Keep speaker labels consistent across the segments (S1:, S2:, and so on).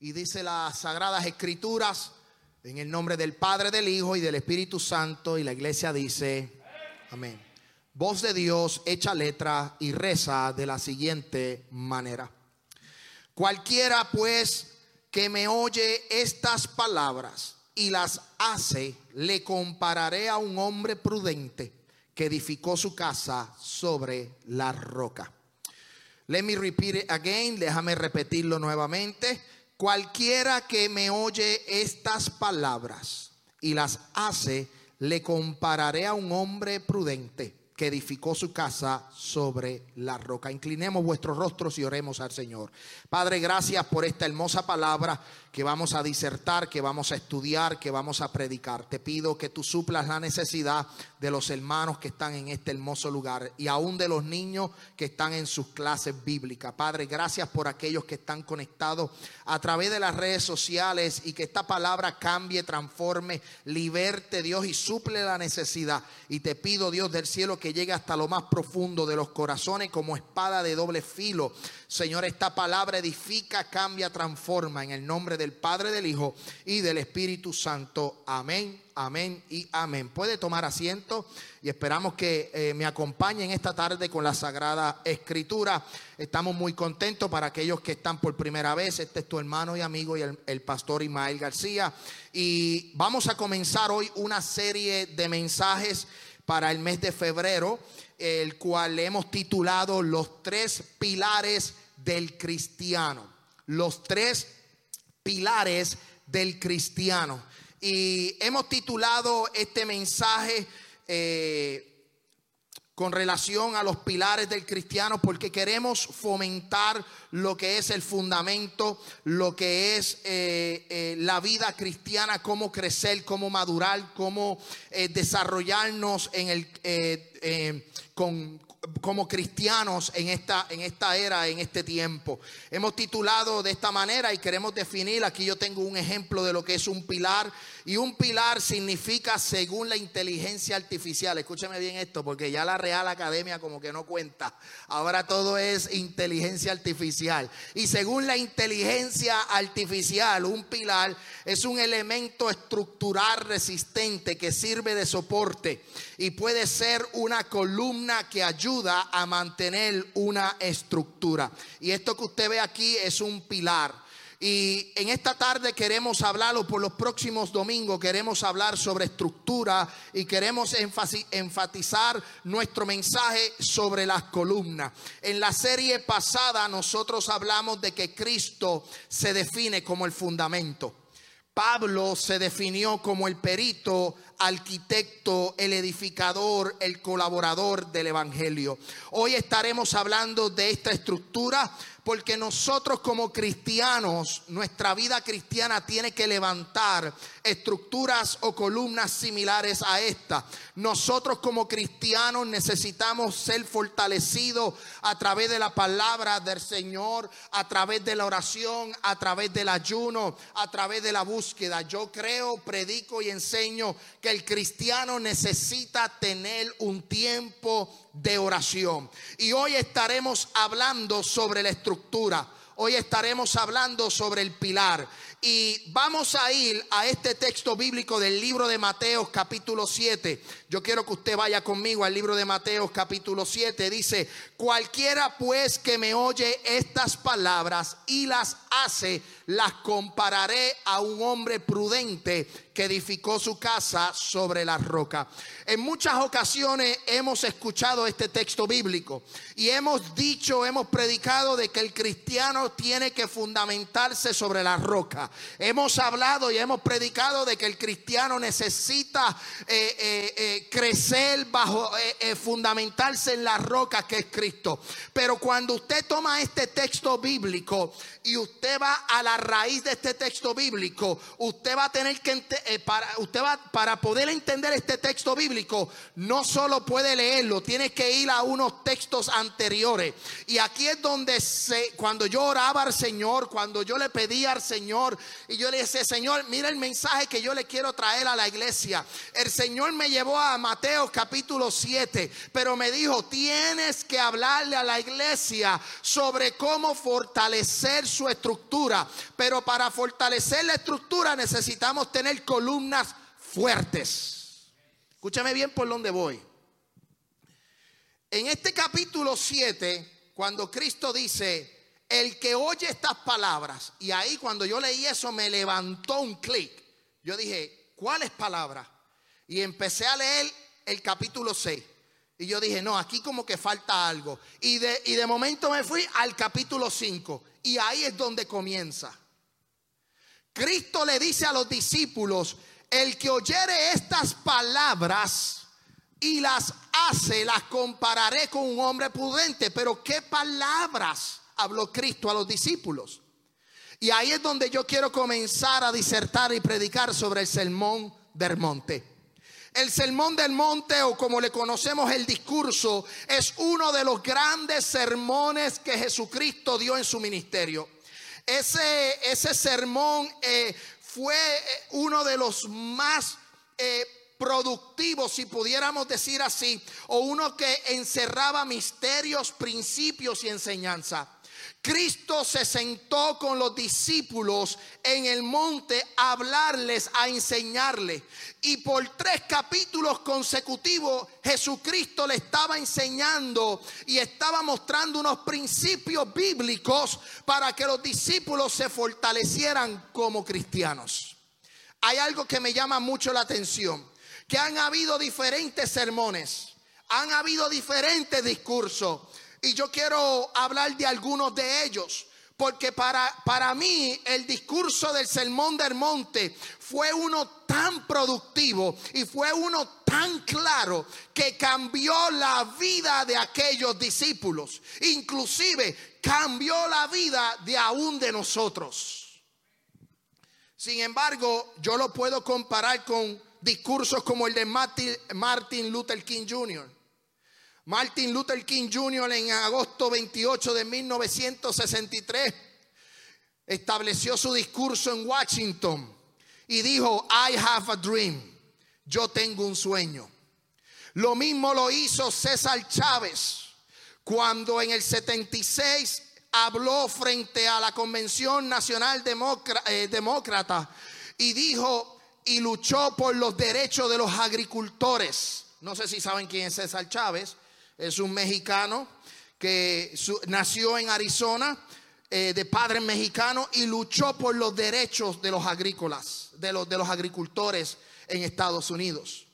S1: Y dice las sagradas escrituras en el nombre del Padre, del Hijo y del Espíritu Santo. Y la iglesia dice, amén. Voz de Dios hecha letra y reza de la siguiente manera. Cualquiera pues que me oye estas palabras y las hace, le compararé a un hombre prudente que edificó su casa sobre la roca. Let me repeat again, déjame repetirlo nuevamente. Cualquiera que me oye estas palabras y las hace, le compararé a un hombre prudente que edificó su casa sobre la roca. Inclinemos vuestros rostros y oremos al Señor. Padre, gracias por esta hermosa palabra que vamos a disertar, que vamos a estudiar, que vamos a predicar. Te pido que tú suplas la necesidad de los hermanos que están en este hermoso lugar y aún de los niños que están en sus clases bíblicas. Padre, gracias por aquellos que están conectados a través de las redes sociales y que esta palabra cambie, transforme, liberte Dios y suple la necesidad. Y te pido Dios del cielo que llegue hasta lo más profundo de los corazones como espada de doble filo. Señor, esta palabra edifica, cambia, transforma en el nombre del Padre, del Hijo y del Espíritu Santo. Amén, amén y amén. Puede tomar asiento y esperamos que eh, me acompañen esta tarde con la Sagrada Escritura. Estamos muy contentos para aquellos que están por primera vez. Este es tu hermano y amigo y el, pastor Ismael García. Y vamos a comenzar hoy una serie de mensajes para el mes de febrero, el cual hemos titulado Los tres pilares del cristiano. Los tres pilares del cristiano. Y hemos titulado este mensaje eh, con relación a los pilares del cristiano porque queremos fomentar lo que es el fundamento, lo que es eh, eh, la vida cristiana, cómo crecer, cómo madurar, cómo desarrollarnos en el, con, como cristianos en esta, en esta era, en este tiempo. Hemos titulado de esta manera y queremos definir, aquí yo tengo un ejemplo de lo que es un pilar y un pilar significa según la inteligencia artificial. Escúcheme bien esto porque ya la Real Academia como que no cuenta. Ahora todo es inteligencia artificial. Y según la inteligencia artificial, un pilar es un elemento estructural resistente que sirve de soporte y puede ser una columna que ayuda a mantener una estructura. Y esto que usted ve aquí es un pilar. Y en esta tarde queremos hablarlo por los próximos domingos, queremos hablar sobre estructura y queremos enfatizar nuestro mensaje sobre las columnas. En la serie pasada nosotros hablamos de que Cristo se define como el fundamento. Pablo se definió como el perito, arquitecto, el edificador, el colaborador del Evangelio. Hoy estaremos hablando de esta estructura porque nosotros como cristianos, nuestra vida cristiana tiene que levantar estructuras o columnas similares a esta. Nosotros como cristianos necesitamos ser fortalecidos a través de la palabra del Señor, a través de la oración, a través del ayuno, a través de la búsqueda. Yo creo, predico y enseño que el cristiano necesita tener un tiempo de oración. Y hoy estaremos hablando sobre la estructura. Hoy estaremos hablando sobre el pilar. Y vamos a ir a este texto bíblico del libro de Mateo capítulo 7. Yo quiero que usted vaya conmigo al libro de Mateo capítulo 7. Dice, cualquiera pues que me oye estas palabras y las hace, las compararé a un hombre prudente que edificó su casa sobre la roca. En muchas ocasiones hemos escuchado este texto bíblico y hemos dicho, hemos predicado de que el cristiano tiene que fundamentarse sobre la roca. Hemos hablado y hemos predicado de que el cristiano necesita eh, eh, eh, crecer bajo, fundamentarse en la roca que es Cristo. Pero cuando usted toma este texto bíblico y usted va a la raíz de este texto bíblico, usted va a tener que eh, para, usted va, para poder entender este texto bíblico, no solo puede leerlo, tiene que ir a unos textos anteriores. Y aquí es donde se, cuando yo oraba al Señor, cuando yo le pedía al Señor, y yo le decía, Señor, mira el mensaje que yo le quiero traer a la iglesia. El Señor me llevó a Mateo capítulo 7, pero me dijo, tienes que hablarle a la iglesia sobre cómo fortalecer su estructura. Pero para fortalecer la estructura necesitamos tener columnas fuertes. Escúchame bien por dónde voy. En este capítulo 7, cuando Cristo dice, el que oye estas palabras, y ahí cuando yo leí eso me levantó un clic. Yo dije, ¿cuáles palabras? Y empecé a leer el capítulo 6. Y yo dije, no, aquí como que falta algo. Y de, y de momento me fui al capítulo 5. Y ahí es donde comienza. Cristo le dice a los discípulos, el que oyere estas palabras y las hace, las compararé con un hombre prudente. Pero ¿qué palabras habló Cristo a los discípulos? Y ahí es donde yo quiero comenzar a disertar y predicar sobre el sermón del monte. El sermón del monte o como le conocemos el discurso es uno de los grandes sermones que Jesucristo dio en su ministerio. Ese, ese sermón eh, fue eh, uno de los más eh, productivos, si pudiéramos decir así, o uno que encerraba misterios, principios y enseñanza. Cristo se sentó con los discípulos en el monte a hablarles, a enseñarles. Y por tres capítulos consecutivos Jesucristo le estaba enseñando y estaba mostrando unos principios bíblicos para que los discípulos se fortalecieran como cristianos. Hay algo que me llama mucho la atención, que han habido diferentes sermones, han habido diferentes discursos y yo quiero hablar de algunos de ellos. Porque para, para mí el discurso del Sermón del Monte fue uno tan productivo y fue uno tan claro que cambió la vida de aquellos discípulos. Inclusive cambió la vida de aún de nosotros. Sin embargo, yo lo puedo comparar con discursos como el de Martin Luther King Jr. Martin Luther King Jr. en agosto 28 de 1963 estableció su discurso en Washington y dijo, I have a dream, yo tengo un sueño. Lo mismo lo hizo César Chávez cuando en el 76 habló frente a la Convención Nacional eh, Demócrata y dijo y luchó por los derechos de los agricultores. No sé si saben quién es César Chávez es un mexicano que nació en Arizona, eh, de padre mexicano y luchó por los derechos de los agrícolas, de los, de los agricultores en Estados Unidos.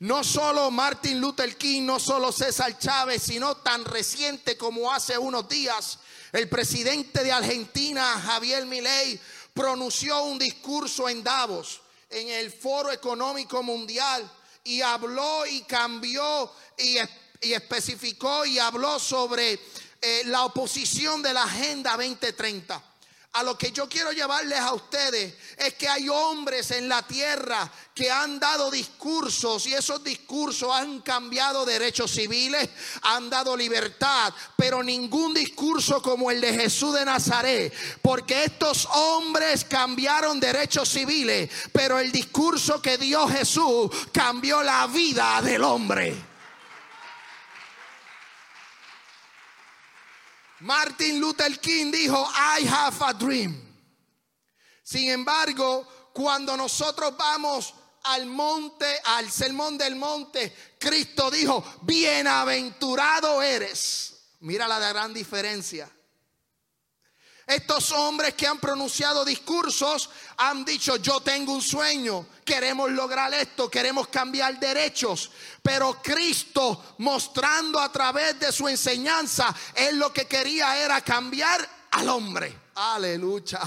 S1: No solo Martin Luther King, no solo César Chávez, sino tan reciente como hace unos días, el presidente de Argentina, Javier Milei, pronunció un discurso en Davos, en el Foro Económico Mundial, y habló y cambió y y especificó y habló sobre eh, la oposición de la Agenda 2030. A lo que yo quiero llevarles a ustedes es que hay hombres en la tierra que han dado discursos y esos discursos han cambiado derechos civiles, han dado libertad, pero ningún discurso como el de Jesús de Nazaret, porque estos hombres cambiaron derechos civiles, pero el discurso que dio Jesús cambió la vida del hombre. Martin Luther King dijo, I have a dream. Sin embargo, cuando nosotros vamos al monte, al sermón del monte, Cristo dijo, bienaventurado eres. Mira la gran diferencia. Estos hombres que han pronunciado discursos han dicho, yo tengo un sueño, queremos lograr esto, queremos cambiar derechos. Pero Cristo mostrando a través de su enseñanza, Él lo que quería era cambiar al hombre. Aleluya.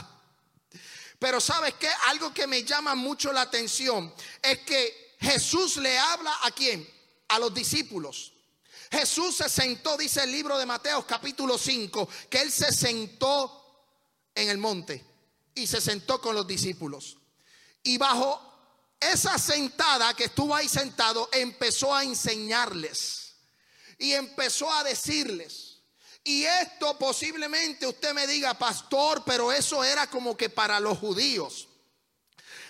S1: Pero sabes que algo que me llama mucho la atención es que Jesús le habla a quién? A los discípulos. Jesús se sentó, dice el libro de Mateo capítulo 5, que él se sentó en el monte y se sentó con los discípulos. Y bajo esa sentada que estuvo ahí sentado empezó a enseñarles y empezó a decirles. Y esto posiblemente usted me diga, pastor, pero eso era como que para los judíos.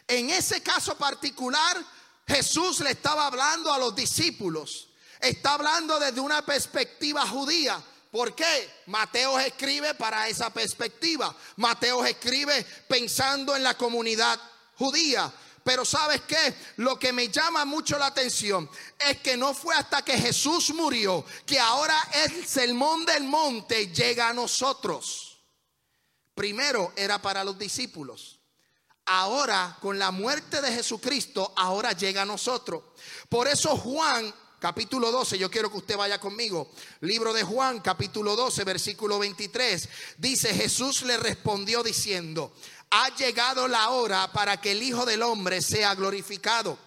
S1: En ese caso particular, Jesús le estaba hablando a los discípulos. Está hablando desde una perspectiva judía. ¿Por qué? Mateo escribe para esa perspectiva. Mateo escribe pensando en la comunidad judía. Pero sabes qué? Lo que me llama mucho la atención es que no fue hasta que Jesús murió que ahora el sermón del monte llega a nosotros. Primero era para los discípulos. Ahora, con la muerte de Jesucristo, ahora llega a nosotros. Por eso Juan capítulo 12, yo quiero que usted vaya conmigo. Libro de Juan, capítulo 12, versículo 23. Dice, Jesús le respondió diciendo, ha llegado la hora para que el Hijo del Hombre sea glorificado.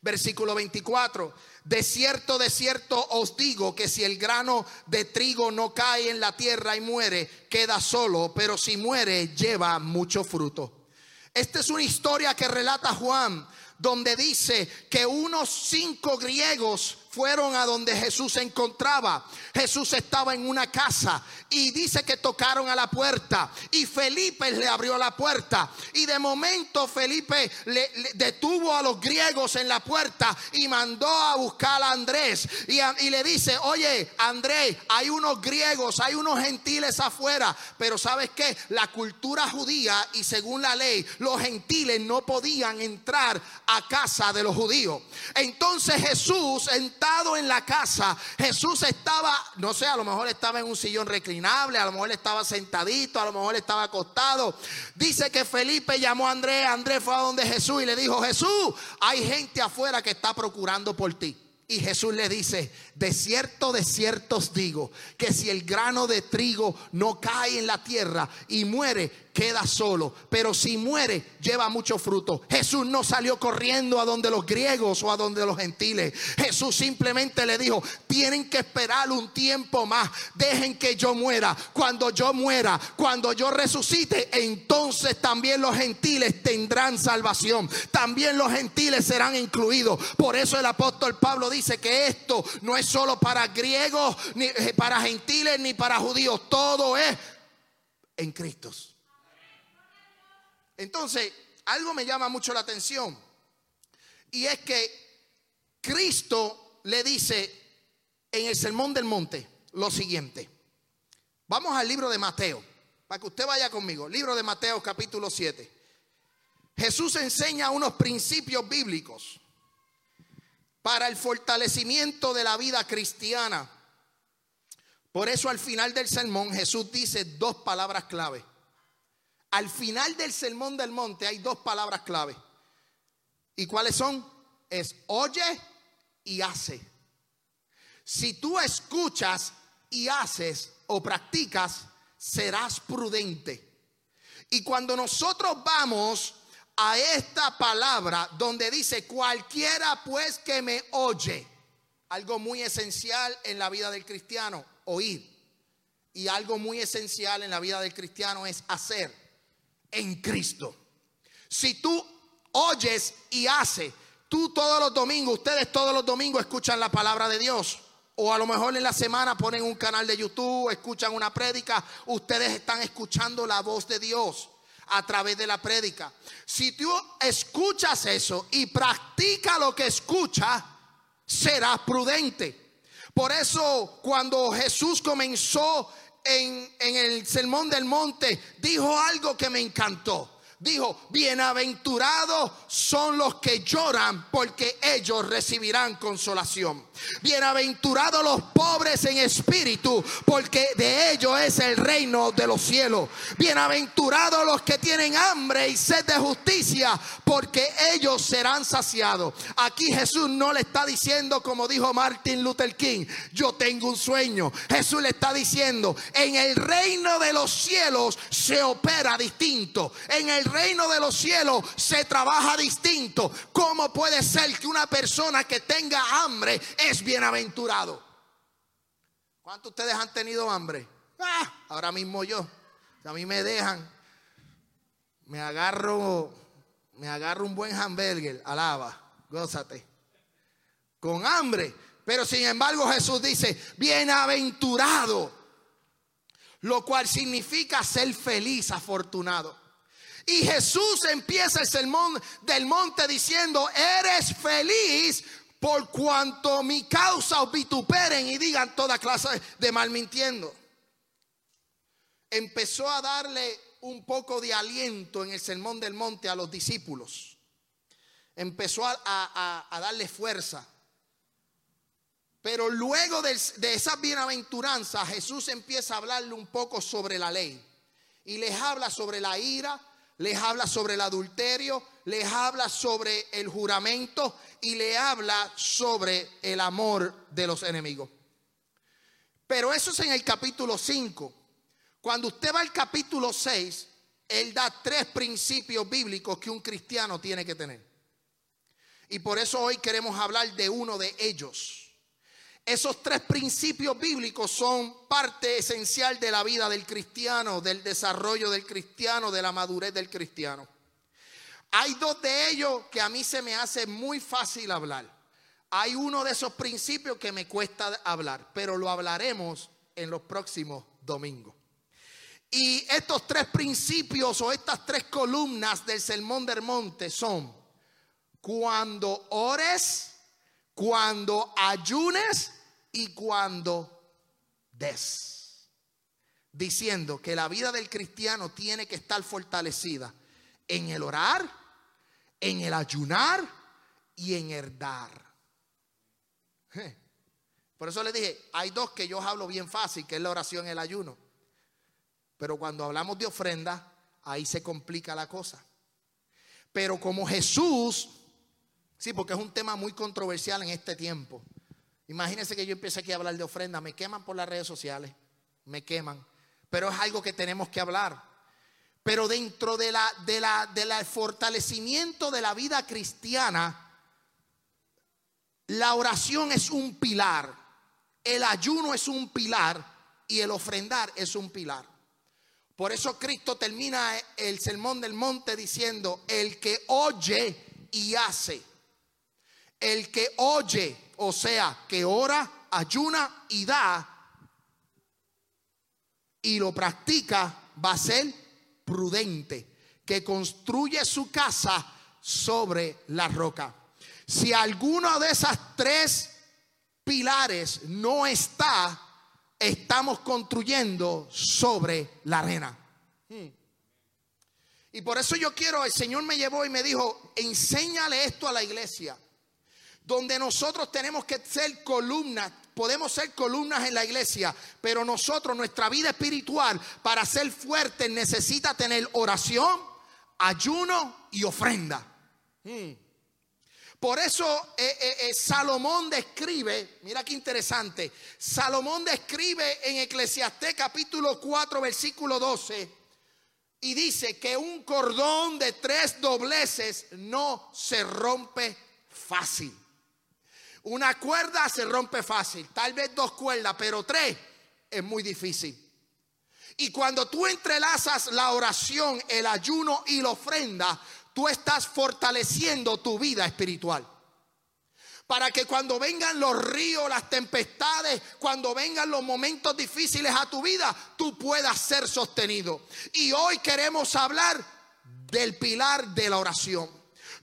S1: Versículo 24. De cierto, de cierto os digo que si el grano de trigo no cae en la tierra y muere, queda solo, pero si muere, lleva mucho fruto. Esta es una historia que relata Juan, donde dice que unos cinco griegos fueron a donde Jesús se encontraba. Jesús estaba en una casa y dice que tocaron a la puerta y Felipe le abrió la puerta y de momento Felipe le, detuvo a los griegos en la puerta y mandó a buscar a Andrés y, le dice, oye Andrés, hay unos griegos, hay unos gentiles afuera, pero sabes que la cultura judía y según la ley los gentiles no podían entrar a casa de los judíos. Entonces Jesús en en la casa, Jesús estaba, no sé, a lo mejor estaba en un sillón reclinable, a lo mejor estaba sentadito, a lo mejor estaba acostado. Dice que Felipe llamó a Andrés, Andrés fue a donde Jesús y le dijo, Jesús, hay gente afuera que está procurando por ti. Y Jesús le dice, de cierto, de cierto os digo, que si el grano de trigo no cae en la tierra y muere, queda solo, pero si muere, lleva mucho fruto. Jesús no salió corriendo a donde los griegos o a donde los gentiles. Jesús simplemente le dijo, tienen que esperar un tiempo más, dejen que yo muera. Cuando yo muera, cuando yo resucite, entonces también los gentiles tendrán salvación. También los gentiles serán incluidos. Por eso el apóstol Pablo dice que esto no es solo para griegos, ni eh, para gentiles, ni para judíos. Todo es en Cristo. Entonces, algo me llama mucho la atención. Y es que Cristo le dice en el Sermón del Monte lo siguiente. Vamos al libro de Mateo, para que usted vaya conmigo. Libro de Mateo capítulo 7. Jesús enseña unos principios bíblicos para el fortalecimiento de la vida cristiana. Por eso al final del sermón Jesús dice dos palabras clave. Al final del sermón del monte hay dos palabras clave. ¿Y cuáles son? Es oye y hace. Si tú escuchas y haces o practicas, serás prudente. Y cuando nosotros vamos a esta palabra donde dice cualquiera pues que me oye, algo muy esencial en la vida del cristiano, oír. Y algo muy esencial en la vida del cristiano es hacer en Cristo. Si tú oyes y haces, tú todos los domingos, ustedes todos los domingos escuchan la palabra de Dios. O a lo mejor en la semana ponen un canal de YouTube, escuchan una prédica, ustedes están escuchando la voz de Dios a través de la prédica. Si tú escuchas eso y practica lo que escucha, serás prudente. Por eso cuando Jesús comenzó en, el Sermón del Monte, dijo algo que me encantó. Dijo, bienaventurados son los que lloran porque ellos recibirán consolación. Bienaventurados los pobres en espíritu porque de ellos es el reino de los cielos. Bienaventurados los que tienen hambre y sed de justicia porque ellos serán saciados. Aquí Jesús no le está diciendo como dijo Martin Luther King, yo tengo un sueño. Jesús le está diciendo, en el reino de los cielos se opera distinto. En el reino de los cielos se trabaja distinto. ¿Cómo puede ser que una persona que tenga hambre bienaventurado? ¿Cuántos de ustedes han tenido hambre? Ah, ahora mismo yo. A mí me dejan, me agarro me agarro un buen hamburger, alaba, gózate. Con hambre. Pero sin embargo Jesús dice, bienaventurado. Lo cual significa ser feliz, afortunado. Y Jesús empieza el sermón del monte diciendo, eres feliz por cuanto mi causa os vituperen y digan toda clase de mal mintiendo. Empezó a darle un poco de aliento en el sermón del monte a los discípulos. Empezó a, darle fuerza. Pero luego de, de esa bienaventuranza, Jesús empieza a hablarle un poco sobre la ley. Y les habla sobre la ira, les habla sobre el adulterio, les habla sobre el juramento y le habla sobre el amor de los enemigos. Pero eso es en el capítulo 5. Cuando usted va al capítulo 6, él da tres principios bíblicos que un cristiano tiene que tener. Y por eso hoy queremos hablar de uno de ellos. Esos tres principios bíblicos son parte esencial de la vida del cristiano, del desarrollo del cristiano, de la madurez del cristiano. Hay dos de ellos que a mí se me hace muy fácil hablar. Hay uno de esos principios que me cuesta hablar, pero lo hablaremos en los próximos domingos. Y estos tres principios o estas tres columnas del Sermón del Monte son cuando ores, cuando ayunes y cuando des. Diciendo que la vida del cristiano tiene que estar fortalecida en el orar, en el ayunar y en el dar. Por eso le dije, hay dos que yo hablo bien fácil, que es la oración y el ayuno. Pero cuando hablamos de ofrenda, ahí se complica la cosa. Pero como Jesús Sí, porque es un tema muy controversial en este tiempo. Imagínense que yo empiece aquí a hablar de ofrenda, me queman por las redes sociales, me queman. Pero es algo que tenemos que hablar. Pero dentro de la, de la, del fortalecimiento de la vida cristiana, la oración es un pilar, el ayuno es un pilar y el ofrendar es un pilar. Por eso Cristo termina el sermón del monte diciendo, el que oye y hace el que oye, o sea, que ora, ayuna y da, y lo practica, va a ser prudente, que construye su casa sobre la roca. Si alguno de esas tres pilares no está, estamos construyendo sobre la arena. Hmm. Y por eso yo quiero, el Señor me llevó y me dijo, enséñale esto a la iglesia donde nosotros tenemos que ser columnas, podemos ser columnas en la iglesia, pero nosotros, nuestra vida espiritual, para ser fuerte, necesita tener oración, ayuno y ofrenda. Hmm. Por eso eh, eh, eh, Salomón describe, mira qué interesante, Salomón describe en Eclesiastés capítulo 4, versículo 12, y dice que un cordón de tres dobleces no se rompe fácil. Una cuerda se rompe fácil, tal vez dos cuerdas, pero tres es muy difícil. Y cuando tú entrelazas la oración, el ayuno y la ofrenda, tú estás fortaleciendo tu vida espiritual. Para que cuando vengan los ríos, las tempestades, cuando vengan los momentos difíciles a tu vida, tú puedas ser sostenido. Y hoy queremos hablar del pilar de la oración.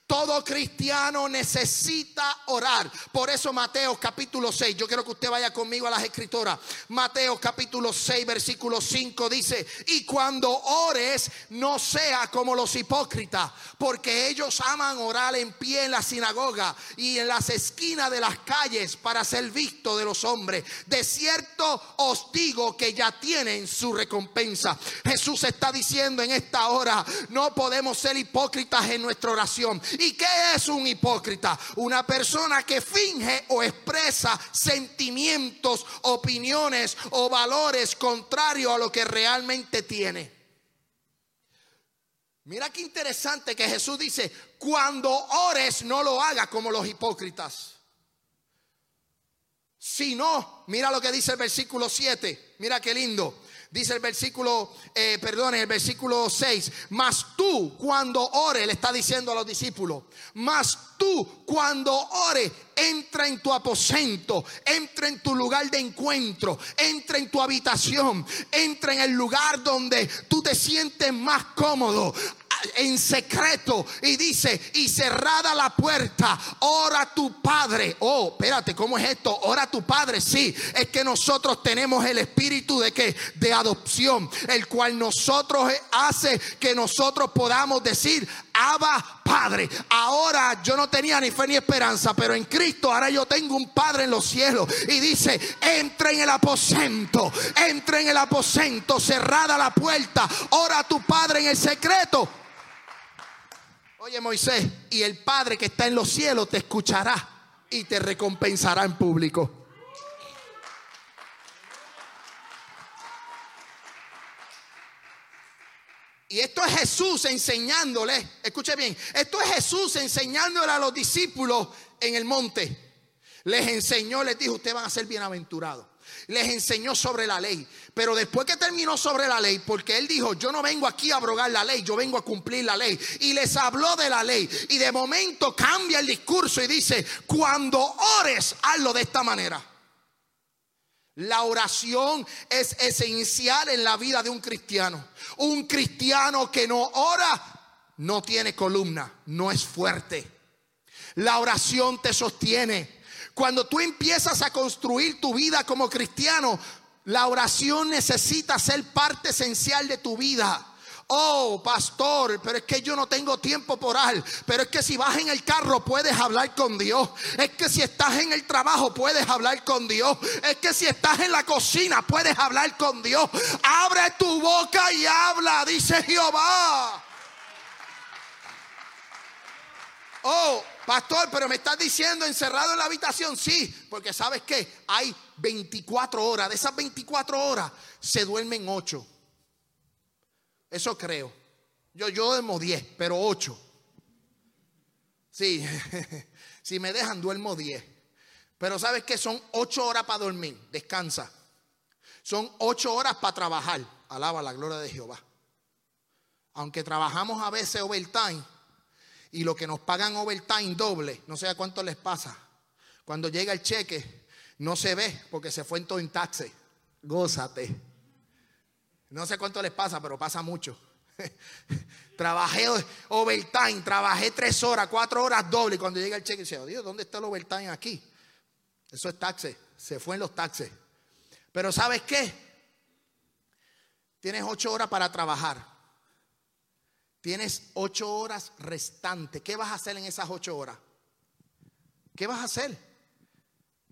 S1: Todo cristiano necesita orar. Por eso Mateo capítulo 6, yo quiero que usted vaya conmigo a las escritoras. Mateo capítulo 6, versículo 5 dice, y cuando ores no sea como los hipócritas, porque ellos aman orar en pie en la sinagoga y en las esquinas de las calles para ser visto de los hombres. De cierto os digo que ya tienen su recompensa. Jesús está diciendo en esta hora, no podemos ser hipócritas en nuestra oración. ¿Y qué es un hipócrita? Una persona que finge o expresa sentimientos, opiniones o valores contrarios a lo que realmente tiene. Mira qué interesante que Jesús dice, cuando ores no lo hagas como los hipócritas. Si no, mira lo que dice el versículo 7, mira qué lindo. Dice el versículo, eh, perdón, el versículo 6. Mas tú cuando ore, le está diciendo a los discípulos, mas tú cuando ore, entra en tu aposento, entra en tu lugar de encuentro, entra en tu habitación, entra en el lugar donde tú te sientes más cómodo en secreto y dice, y cerrada la puerta, ora tu Padre. Oh, espérate, ¿cómo es esto? Ora tu Padre. Sí, es que nosotros tenemos el espíritu de que de adopción, el cual nosotros hace que nosotros podamos decir, Abba Padre. Ahora yo no tenía ni fe ni esperanza, pero en Cristo ahora yo tengo un Padre en los cielos. Y dice, entra en el aposento, entra en el aposento, cerrada la puerta, ora tu Padre en el secreto Oye Moisés, y el Padre que está en los cielos te escuchará y te recompensará en público. Y esto es Jesús enseñándole, escuche bien, esto es Jesús enseñándole a los discípulos en el monte. Les enseñó, les dijo, ustedes van a ser bienaventurados les enseñó sobre la ley. Pero después que terminó sobre la ley, porque él dijo, yo no vengo aquí a abrogar la ley, yo vengo a cumplir la ley. Y les habló de la ley. Y de momento cambia el discurso y dice, cuando ores, hazlo de esta manera. La oración es esencial en la vida de un cristiano. Un cristiano que no ora no tiene columna, no es fuerte. La oración te sostiene. Cuando tú empiezas a construir tu vida como cristiano, la oración necesita ser parte esencial de tu vida. Oh, pastor, pero es que yo no tengo tiempo por orar. Pero es que si vas en el carro puedes hablar con Dios. Es que si estás en el trabajo puedes hablar con Dios. Es que si estás en la cocina puedes hablar con Dios. Abre tu boca y habla, dice Jehová. Oh, Pastor, pero me estás diciendo encerrado en la habitación. Sí, porque sabes que hay 24 horas. De esas 24 horas se duermen 8. Eso creo. Yo, yo duermo 10, pero 8. Sí, si me dejan, duermo 10. Pero sabes que son 8 horas para dormir. Descansa. Son 8 horas para trabajar. Alaba la gloria de Jehová. Aunque trabajamos a veces overtime y lo que nos pagan overtime doble, no sé a cuánto les pasa. Cuando llega el cheque, no se ve porque se fue en todo en taxi. Gózate. No sé cuánto les pasa, pero pasa mucho. trabajé overtime, trabajé tres horas, cuatro horas doble. Y cuando llega el cheque, dice, oh, Dios, ¿dónde está el overtime aquí? Eso es taxi. Se fue en los taxes. Pero ¿sabes qué? Tienes ocho horas para trabajar. Tienes ocho horas restantes. ¿Qué vas a hacer en esas ocho horas? ¿Qué vas a hacer?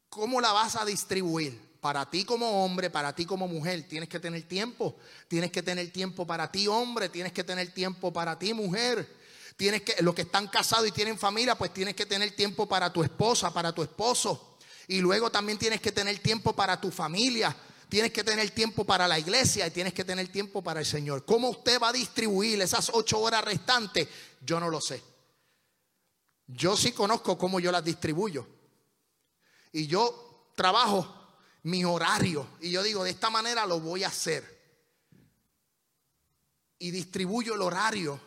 S1: ¿Cómo la vas a distribuir? Para ti como hombre, para ti como mujer, tienes que tener tiempo. Tienes que tener tiempo para ti hombre, tienes que tener tiempo para ti mujer. Tienes que, los que están casados y tienen familia, pues tienes que tener tiempo para tu esposa, para tu esposo. Y luego también tienes que tener tiempo para tu familia tienes que tener tiempo para la iglesia y tienes que tener tiempo para el Señor. ¿Cómo usted va a distribuir esas ocho horas restantes? Yo no lo sé. Yo sí conozco cómo yo las distribuyo. Y yo trabajo mi horario. Y yo digo, de esta manera lo voy a hacer. Y distribuyo el horario.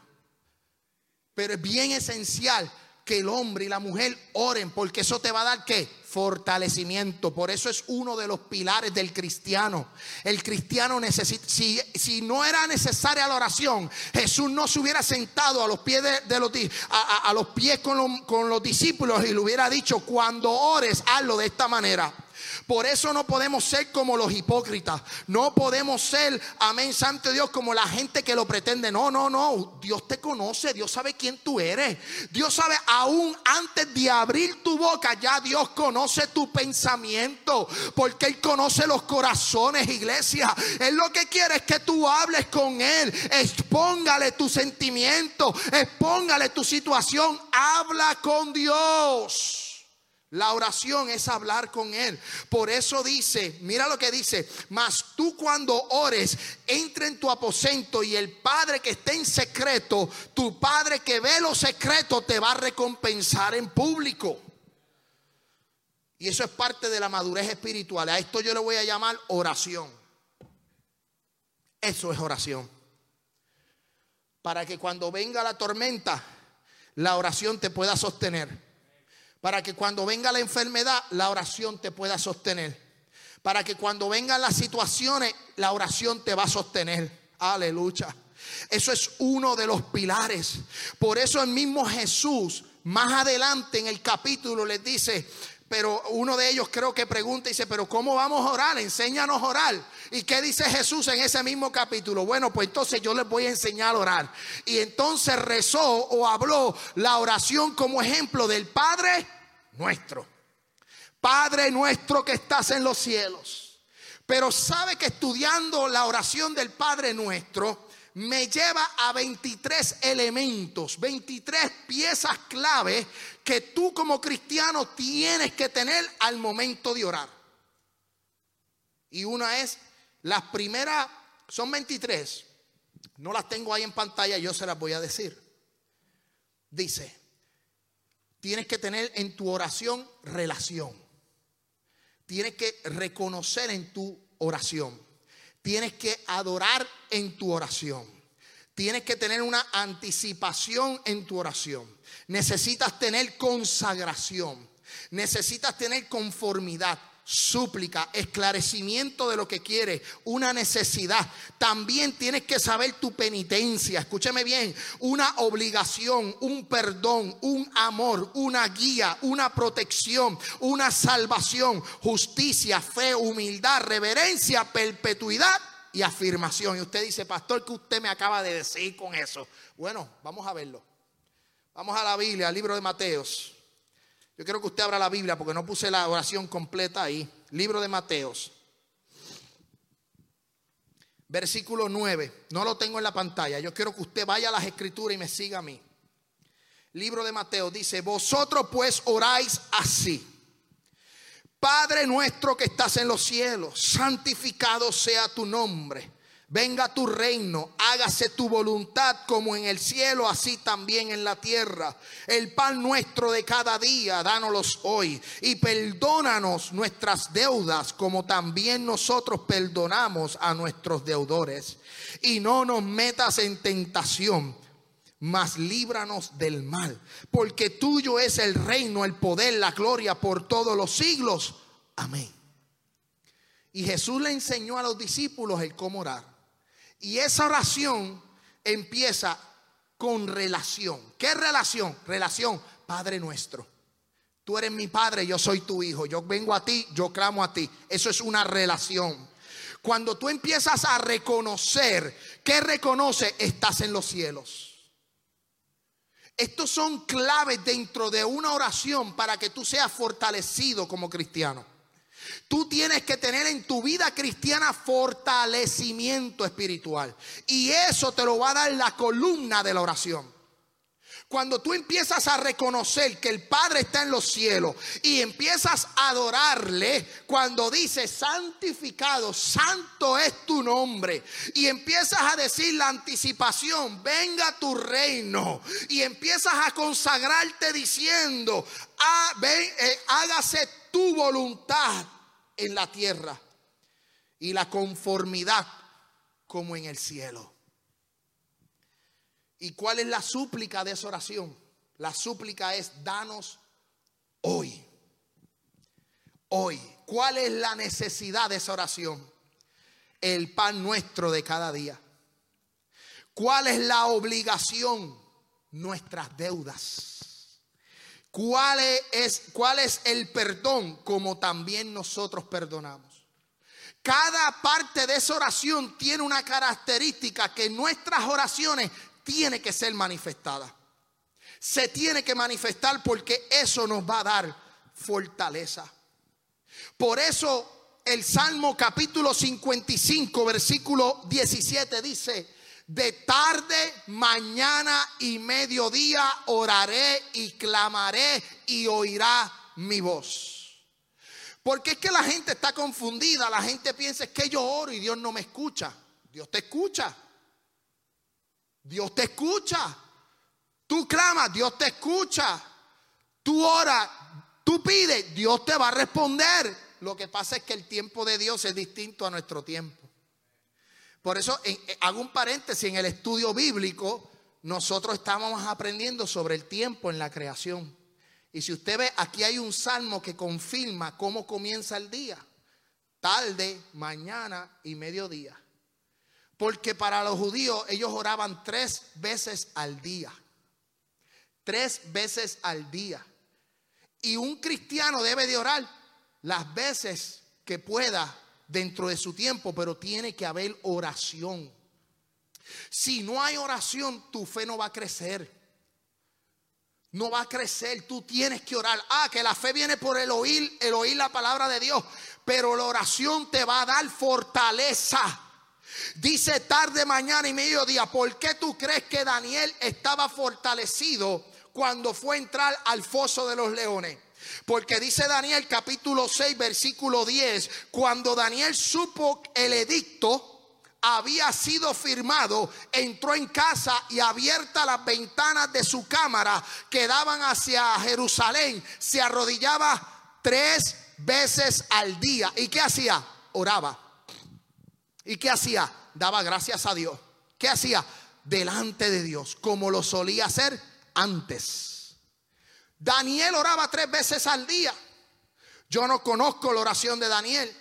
S1: Pero es bien esencial que el hombre y la mujer oren, porque eso te va a dar qué? Fortalecimiento. Por eso es uno de los pilares del cristiano. El cristiano necesita, si, si no era necesaria la oración, Jesús no se hubiera sentado a los pies de, los, a, los pies con con los discípulos y le hubiera dicho, cuando ores, hazlo de esta manera. Por eso no podemos ser como los hipócritas. No podemos ser, amén, santo Dios, como la gente que lo pretende. No, no, no. Dios te conoce. Dios sabe quién tú eres. Dios sabe, aún antes de abrir tu boca, ya Dios conoce tu pensamiento. Porque Él conoce los corazones, iglesia. Él lo que quiere es que tú hables con Él. Expóngale tu sentimiento. Expóngale tu situación. Habla con Dios. La oración es hablar con Él. Por eso dice, mira lo que dice, mas tú cuando ores, entra en tu aposento y el Padre que está en secreto, tu Padre que ve lo secreto, te va a recompensar en público. Y eso es parte de la madurez espiritual. A esto yo le voy a llamar oración. Eso es oración. Para que cuando venga la tormenta, la oración te pueda sostener. Para que cuando venga la enfermedad, la oración te pueda sostener. Para que cuando vengan las situaciones, la oración te va a sostener. Aleluya. Eso es uno de los pilares. Por eso el mismo Jesús, más adelante en el capítulo, les dice, pero uno de ellos creo que pregunta y dice, pero ¿cómo vamos a orar? Enséñanos a orar. ¿Y qué dice Jesús en ese mismo capítulo? Bueno, pues entonces yo les voy a enseñar a orar. Y entonces rezó o habló la oración como ejemplo del Padre nuestro. Padre nuestro que estás en los cielos. Pero sabe que estudiando la oración del Padre nuestro, me lleva a 23 elementos, 23 piezas clave que tú como cristiano tienes que tener al momento de orar. Y una es, las primeras, son 23, no las tengo ahí en pantalla, yo se las voy a decir. Dice, tienes que tener en tu oración relación. Tienes que reconocer en tu oración. Tienes que adorar en tu oración. Tienes que tener una anticipación en tu oración. Necesitas tener consagración. Necesitas tener conformidad súplica, esclarecimiento de lo que quiere una necesidad. También tienes que saber tu penitencia, escúcheme bien, una obligación, un perdón, un amor, una guía, una protección, una salvación, justicia, fe, humildad, reverencia, perpetuidad y afirmación. Y usted dice, pastor, ¿qué usted me acaba de decir con eso? Bueno, vamos a verlo. Vamos a la Biblia, al libro de Mateos. Yo quiero que usted abra la Biblia porque no puse la oración completa ahí. Libro de Mateos. Versículo 9. No lo tengo en la pantalla. Yo quiero que usted vaya a las escrituras y me siga a mí. Libro de Mateo dice, vosotros pues oráis así. Padre nuestro que estás en los cielos, santificado sea tu nombre Venga tu reino, hágase tu voluntad como en el cielo, así también en la tierra. El pan nuestro de cada día, dánoslos hoy. Y perdónanos nuestras deudas, como también nosotros perdonamos a nuestros deudores. Y no nos metas en tentación, mas líbranos del mal. Porque tuyo es el reino, el poder, la gloria por todos los siglos. Amén. Y Jesús le enseñó a los discípulos el cómo orar. Y esa oración empieza con relación. ¿Qué relación? Relación, Padre nuestro. Tú eres mi padre, yo soy tu hijo. Yo vengo a ti, yo clamo a ti. Eso es una relación. Cuando tú empiezas a reconocer, ¿qué reconoce? Estás en los cielos. Estos son claves dentro de una oración para que tú seas fortalecido como cristiano. Tú tienes que tener en tu vida cristiana fortalecimiento espiritual. Y eso te lo va a dar la columna de la oración. Cuando tú empiezas a reconocer que el Padre está en los cielos y empiezas a adorarle, cuando dice santificado, santo es tu nombre, y empiezas a decir la anticipación, venga tu reino, y empiezas a consagrarte diciendo, ah, eh, hágase tu voluntad en la tierra y la conformidad como en el cielo. ¿Y cuál es la súplica de esa oración? La súplica es, danos hoy. Hoy. ¿Cuál es la necesidad de esa oración? El pan nuestro de cada día. ¿Cuál es la obligación? Nuestras deudas. ¿Cuál es, ¿Cuál es el perdón? Como también nosotros perdonamos. Cada parte de esa oración tiene una característica que nuestras oraciones tiene que ser manifestada. Se tiene que manifestar porque eso nos va a dar fortaleza. Por eso el Salmo capítulo 55, versículo 17 dice, de tarde, mañana y mediodía oraré y clamaré y oirá mi voz. Porque es que la gente está confundida, la gente piensa que yo oro y Dios no me escucha. Dios te escucha. Dios te escucha. Tú clamas, Dios te escucha. Tú oras, tú pides, Dios te va a responder. Lo que pasa es que el tiempo de Dios es distinto a nuestro tiempo. Por eso eh, hago un paréntesis en el estudio bíblico. Nosotros estábamos aprendiendo sobre el tiempo en la creación. Y si usted ve, aquí hay un salmo que confirma cómo comienza el día. Tarde, mañana y mediodía. Porque para los judíos ellos oraban tres veces al día. Tres veces al día. Y un cristiano debe de orar las veces que pueda dentro de su tiempo, pero tiene que haber oración. Si no hay oración, tu fe no va a crecer. No va a crecer, tú tienes que orar. Ah, que la fe viene por el oír, el oír la palabra de Dios, pero la oración te va a dar fortaleza. Dice tarde, mañana y mediodía, ¿por qué tú crees que Daniel estaba fortalecido cuando fue a entrar al foso de los leones? Porque dice Daniel capítulo 6 versículo 10, cuando Daniel supo el edicto había sido firmado, entró en casa y abierta las ventanas de su cámara que daban hacia Jerusalén, se arrodillaba tres veces al día. ¿Y qué hacía? Oraba. ¿Y qué hacía? Daba gracias a Dios. ¿Qué hacía? Delante de Dios, como lo solía hacer antes. Daniel oraba tres veces al día. Yo no conozco la oración de Daniel,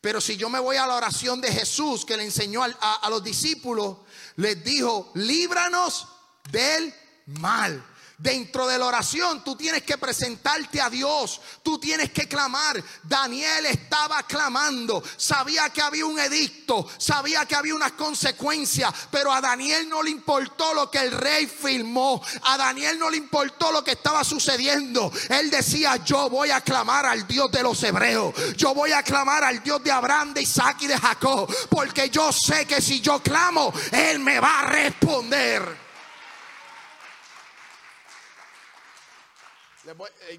S1: pero si yo me voy a la oración de Jesús que le enseñó a, los discípulos, les dijo, líbranos del mal. Dentro de la oración tú tienes que presentarte a Dios, tú tienes que clamar. Daniel estaba clamando, sabía que había un edicto, sabía que había unas consecuencias, pero a Daniel no le importó lo que el rey firmó, a Daniel no le importó lo que estaba sucediendo. Él decía, yo voy a clamar al Dios de los hebreos, yo voy a clamar al Dios de Abraham, de Isaac y de Jacob, porque yo sé que si yo clamo, Él me va a responder.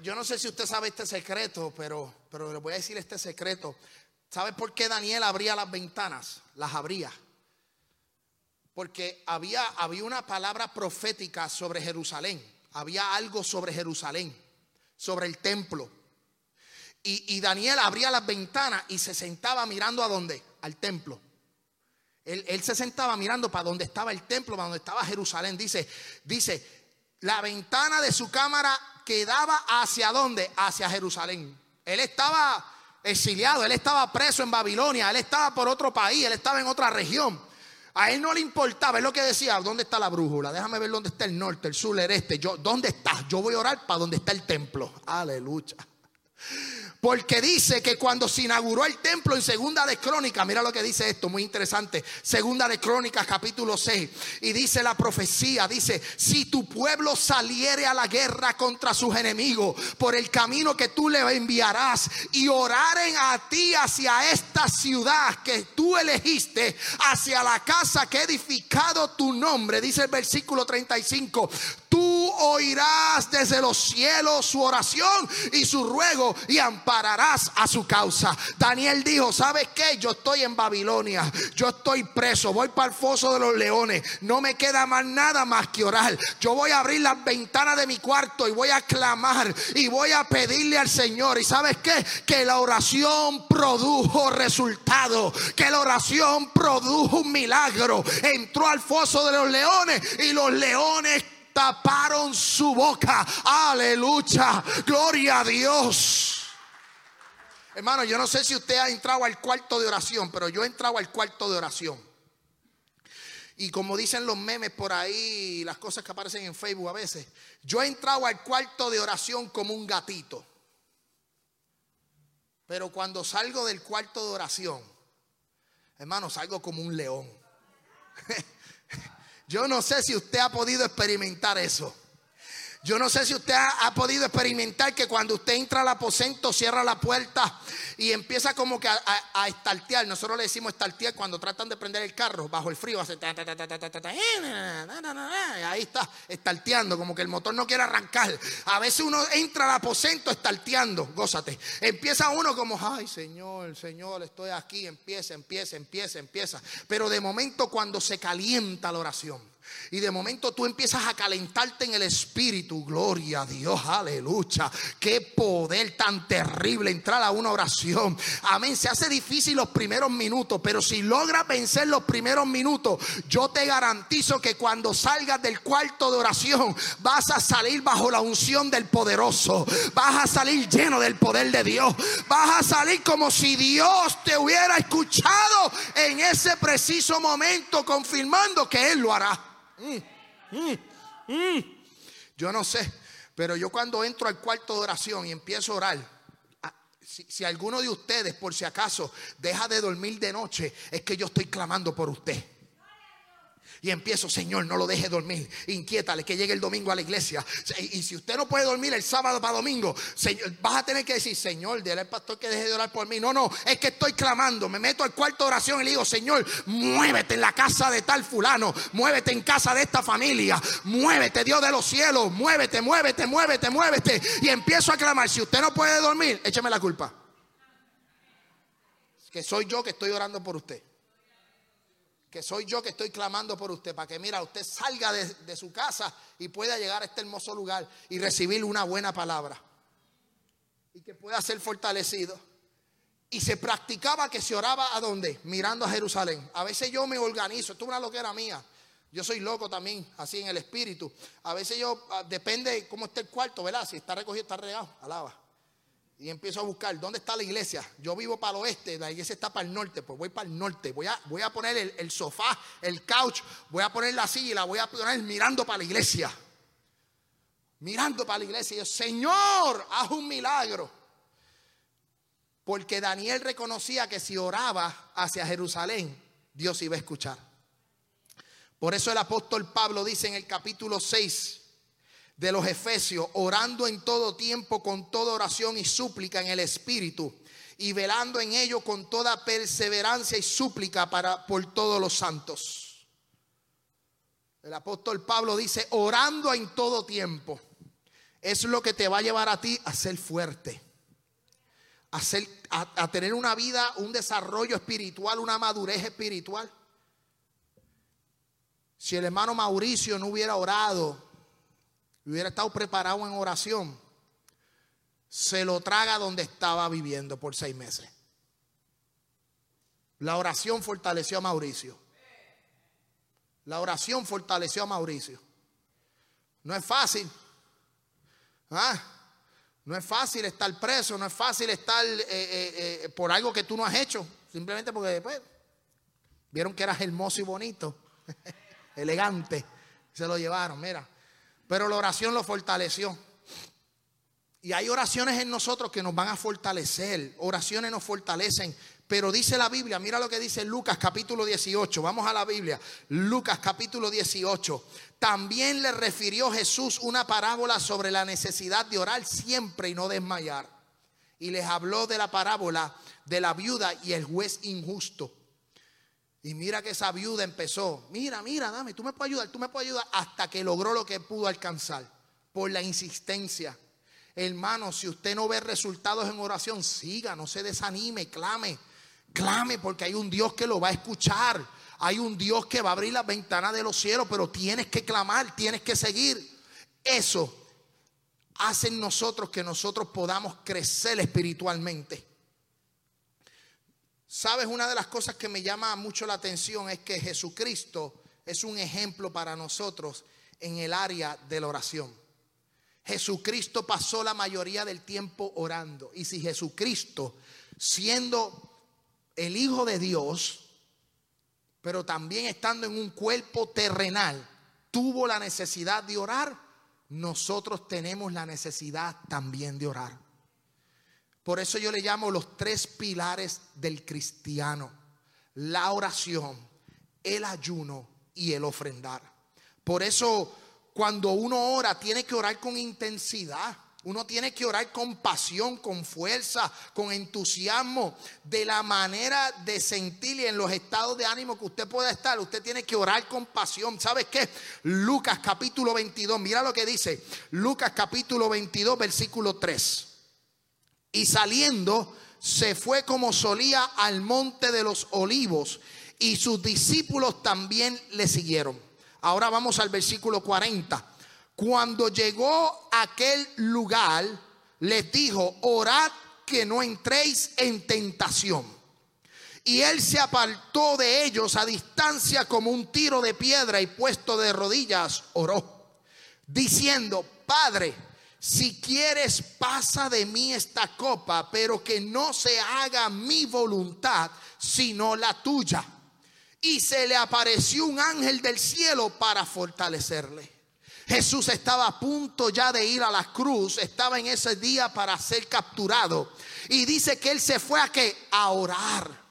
S1: Yo no sé si usted sabe este secreto, pero, pero le voy a decir este secreto. ¿Sabe por qué Daniel abría las ventanas? Las abría. Porque había, había una palabra profética sobre Jerusalén. Había algo sobre Jerusalén, sobre el templo. Y, y Daniel abría las ventanas y se sentaba mirando a dónde? Al templo. Él, él, se sentaba mirando para donde estaba el templo, para donde estaba Jerusalén. Dice, dice, la ventana de su cámara quedaba hacia dónde? Hacia Jerusalén. Él estaba exiliado, él estaba preso en Babilonia, él estaba por otro país, él estaba en otra región. A él no le importaba, es lo que decía, ¿dónde está la brújula? Déjame ver dónde está el norte, el sur, el este. Yo, ¿Dónde está? Yo voy a orar para donde está el templo. Aleluya. Porque dice que cuando se inauguró el templo en Segunda de Crónicas, mira lo que dice esto, muy interesante. Segunda de Crónicas, capítulo 6. Y dice la profecía, dice, si tu pueblo saliere a la guerra contra sus enemigos por el camino que tú le enviarás y oraren a ti hacia esta ciudad que tú elegiste, hacia la casa que he edificado tu nombre, dice el versículo 35, tú oirás desde los cielos su oración y su ruego y ampararás a su causa. Daniel dijo, ¿sabes qué? Yo estoy en Babilonia, yo estoy preso, voy para el foso de los leones, no me queda más nada más que orar. Yo voy a abrir las ventanas de mi cuarto y voy a clamar y voy a pedirle al Señor. ¿Y sabes qué? Que la oración produjo resultado, que la oración produjo un milagro. Entró al foso de los leones y los leones taparon su boca. Aleluya. Gloria a Dios. Hermano, yo no sé si usted ha entrado al cuarto de oración, pero yo he entrado al cuarto de oración. Y como dicen los memes por ahí, las cosas que aparecen en Facebook a veces, yo he entrado al cuarto de oración como un gatito. Pero cuando salgo del cuarto de oración, hermano, salgo como un león. Yo no sé si usted ha podido experimentar eso. Yo no sé si usted ha, podido experimentar que cuando usted entra al aposento, cierra la puerta y empieza como que a, estartear. Nosotros le decimos estartear cuando tratan de prender el carro bajo el frío. Hace ahí está, estarteando, como que el motor no quiere arrancar. A veces uno entra al aposento estarteando, gózate. Empieza uno como, ay Señor, Señor, estoy aquí. Empieza, empieza, empieza, empieza. Pero de momento cuando se calienta la oración Y de momento tú empiezas a calentarte en el espíritu. Gloria a Dios, aleluya. Qué poder tan terrible entrar a una oración. Amén. Se hace difícil los primeros minutos, pero si logras vencer los primeros minutos, yo te garantizo que cuando salgas del cuarto de oración, vas a salir bajo la unción del poderoso. Vas a salir lleno del poder de Dios. Vas a salir como si Dios te hubiera escuchado en ese preciso momento, confirmando que Él lo hará. Mm, mm, mm. Yo no sé, pero yo cuando entro al cuarto de oración y empiezo a orar, ah, si, si, alguno de ustedes, por si acaso, deja de dormir de noche, es que yo estoy clamando por usted y empiezo, Señor, no lo deje dormir, inquiétale que llegue el domingo a la iglesia. Y si usted no puede dormir el sábado para domingo, vas a tener que decir, Señor, dile al pastor que deje de orar por mí. No, no, es que estoy clamando. Me meto al cuarto de oración y le digo, Señor, muévete en la casa de tal fulano, muévete en casa de esta familia, muévete, Dios de los cielos, muévete, muévete, muévete, muévete. Y empiezo a clamar. Si usted no puede dormir, écheme la culpa. Que soy yo que estoy orando por usted que soy yo que estoy clamando por usted, para que mira, usted salga de, su casa y pueda llegar a este hermoso lugar y recibir una buena palabra. Y que pueda ser fortalecido. Y se practicaba que se oraba a dónde? Mirando a Jerusalén. A veces yo me organizo, esto es una loquera mía. Yo soy loco también, así en el espíritu. A veces yo, ah, depende cómo esté el cuarto, ¿verdad? Si está recogido, está regado, alaba. Y empiezo a buscar, ¿dónde está la iglesia? Yo vivo para el oeste, la iglesia está para el norte, pues voy para el norte. Voy a, voy a poner el, sofá, el couch, voy a poner la silla y la voy a poner mirando para la iglesia. Mirando para la iglesia. Y yo, Señor, haz un milagro. Porque Daniel reconocía que si oraba hacia Jerusalén, Dios iba a escuchar. Por eso el apóstol Pablo dice en el capítulo 6, de los Efesios, orando en todo tiempo con toda oración y súplica en el Espíritu y velando en ello con toda perseverancia y súplica para por todos los santos. El apóstol Pablo dice, orando en todo tiempo. Es lo que te va a llevar a ti a ser fuerte, a, ser, a tener una vida, un desarrollo espiritual, una madurez espiritual. Si el hermano Mauricio no hubiera orado hubiera estado preparado en oración, se lo traga donde estaba viviendo por seis meses. La oración fortaleció a Mauricio. La oración fortaleció a Mauricio. No es fácil. ¿Ah? No es fácil estar preso, no es fácil estar eh, eh, eh, por algo que tú no has hecho, simplemente porque después vieron que eras hermoso y bonito, elegante, se lo llevaron, mira. Pero la oración lo fortaleció. Y hay oraciones en nosotros que nos van a fortalecer. Oraciones nos fortalecen. Pero dice la Biblia, mira lo que dice Lucas capítulo 18. Vamos a la Biblia. Lucas capítulo 18. También le refirió Jesús una parábola sobre la necesidad de orar siempre y no desmayar. Y les habló de la parábola de la viuda y el juez injusto. Y mira que esa viuda empezó, mira, mira, dame, tú me puedes ayudar, tú me puedes ayudar, hasta que logró lo que pudo alcanzar por la insistencia. Hermano, si usted no ve resultados en oración, siga, no se desanime, clame, clame porque hay un Dios que lo va a escuchar. Hay un Dios que va a abrir las ventanas de los cielos, pero tienes que clamar, tienes que seguir. Eso hace en nosotros que nosotros podamos crecer espiritualmente. Sabes, una de las cosas que me llama mucho la atención es que Jesucristo es un ejemplo para nosotros en el área de la oración. Jesucristo pasó la mayoría del tiempo orando. Y si Jesucristo, siendo el Hijo de Dios, pero también estando en un cuerpo terrenal, tuvo la necesidad de orar, nosotros tenemos la necesidad también de orar. Por eso yo le llamo los tres pilares del cristiano. La oración, el ayuno y el ofrendar. Por eso cuando uno ora tiene que orar con intensidad. Uno tiene que orar con pasión, con fuerza, con entusiasmo, de la manera de sentir y en los estados de ánimo que usted pueda estar. Usted tiene que orar con pasión. ¿Sabes qué? Lucas capítulo 22, mira lo que dice. Lucas capítulo 22, versículo 3. Y saliendo, se fue como solía al monte de los olivos y sus discípulos también le siguieron. Ahora vamos al versículo 40. Cuando llegó a aquel lugar, les dijo, orad que no entréis en tentación. Y él se apartó de ellos a distancia como un tiro de piedra y puesto de rodillas, oró, diciendo, Padre, si quieres, pasa de mí esta copa, pero que no se haga mi voluntad, sino la tuya. Y se le apareció un ángel del cielo para fortalecerle. Jesús estaba a punto ya de ir a la cruz, estaba en ese día para ser capturado. Y dice que él se fue a que a orar.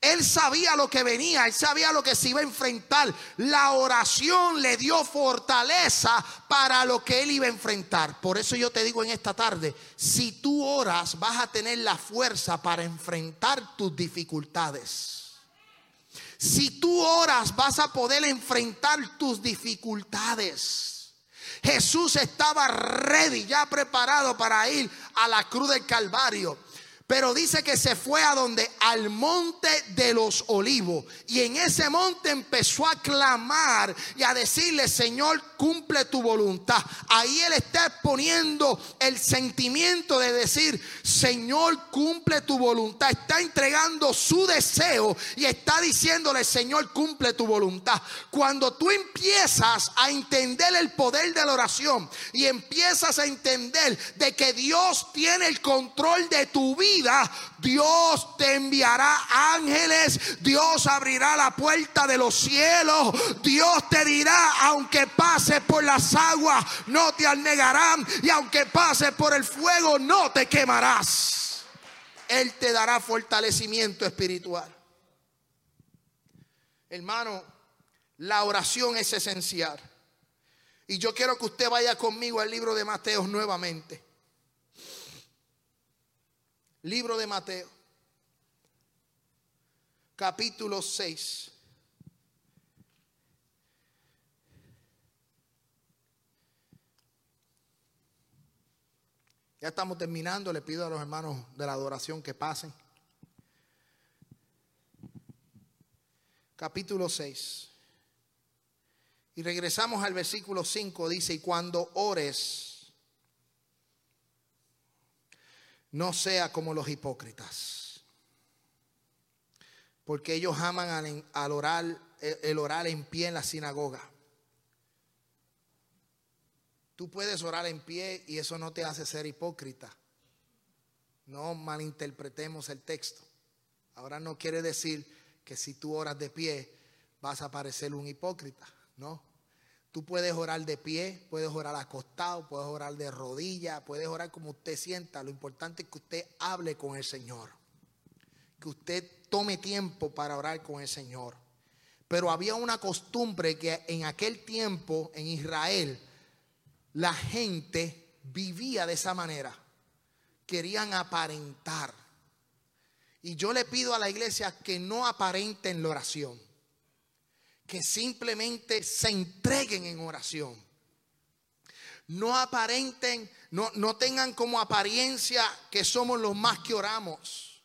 S1: Él sabía lo que venía, él sabía lo que se iba a enfrentar. La oración le dio fortaleza para lo que él iba a enfrentar. Por eso yo te digo en esta tarde, si tú oras vas a tener la fuerza para enfrentar tus dificultades. Si tú oras vas a poder enfrentar tus dificultades. Jesús estaba ready, ya preparado para ir a la cruz del Calvario. Pero dice que se fue a donde al monte de los olivos. Y en ese monte empezó a clamar y a decirle, Señor, cumple tu voluntad. Ahí él está exponiendo el sentimiento de decir, Señor, cumple tu voluntad. Está entregando su deseo y está diciéndole, Señor, cumple tu voluntad. Cuando tú empiezas a entender el poder de la oración y empiezas a entender de que Dios tiene el control de tu vida, Dios te enviará ángeles, Dios abrirá la puerta de los cielos, Dios te dirá, aunque pases por las aguas, no te anegarán, y aunque pases por el fuego, no te quemarás. Él te dará fortalecimiento espiritual. Hermano, la oración es esencial. Y yo quiero que usted vaya conmigo al libro de Mateos nuevamente. Libro de Mateo, capítulo 6. Ya estamos terminando, le pido a los hermanos de la adoración que pasen. Capítulo 6. Y regresamos al versículo 5, dice, y cuando ores, no sea como los hipócritas. Porque ellos aman al, orar, el orar en pie en la sinagoga. Tú puedes orar en pie y eso no te hace ser hipócrita. No malinterpretemos el texto. Ahora no quiere decir que si tú oras de pie vas a parecer un hipócrita. No. Tú puedes orar de pie, puedes orar acostado, puedes orar de rodilla, puedes orar como usted sienta. Lo importante es que usted hable con el Señor. Que usted tome tiempo para orar con el Señor. Pero había una costumbre que en aquel tiempo en Israel la gente vivía de esa manera. Querían aparentar. Y yo le pido a la iglesia que no aparenten la oración que simplemente se entreguen en oración. No aparenten, no, no tengan como apariencia que somos los más que oramos,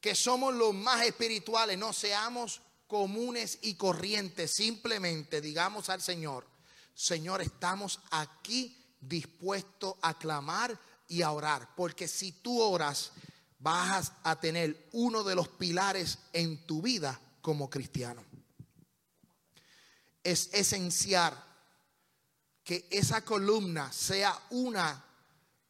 S1: que somos los más espirituales. No seamos comunes y corrientes. Simplemente digamos al Señor, Señor, estamos aquí dispuestos a clamar y a orar. Porque si tú oras, vas a tener uno de los pilares en tu vida como cristiano es esencial que esa columna sea una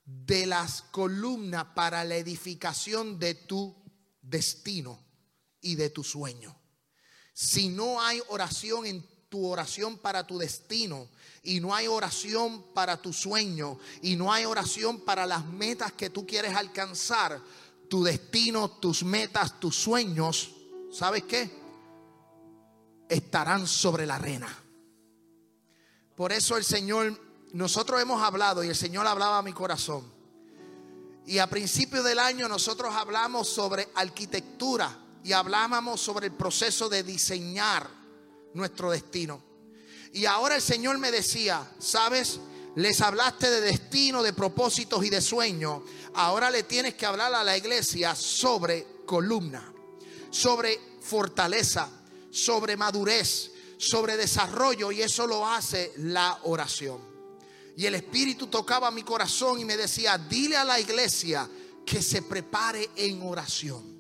S1: de las columnas para la edificación de tu destino y de tu sueño. Si no hay oración en tu oración para tu destino y no hay oración para tu sueño y no hay oración para las metas que tú quieres alcanzar, tu destino, tus metas, tus sueños, ¿sabes qué? Estarán sobre la arena. Por eso el Señor, nosotros hemos hablado y el Señor hablaba a mi corazón. Y a principio del año nosotros hablamos sobre arquitectura y hablábamos sobre el proceso de diseñar nuestro destino. Y ahora el Señor me decía, ¿sabes? Les hablaste de destino, de propósitos y de sueño. Ahora le tienes que hablar a la iglesia sobre columna, sobre fortaleza, sobre madurez, sobre desarrollo y eso lo hace la oración. Y el Espíritu tocaba mi corazón y me decía, dile a la iglesia que se prepare en oración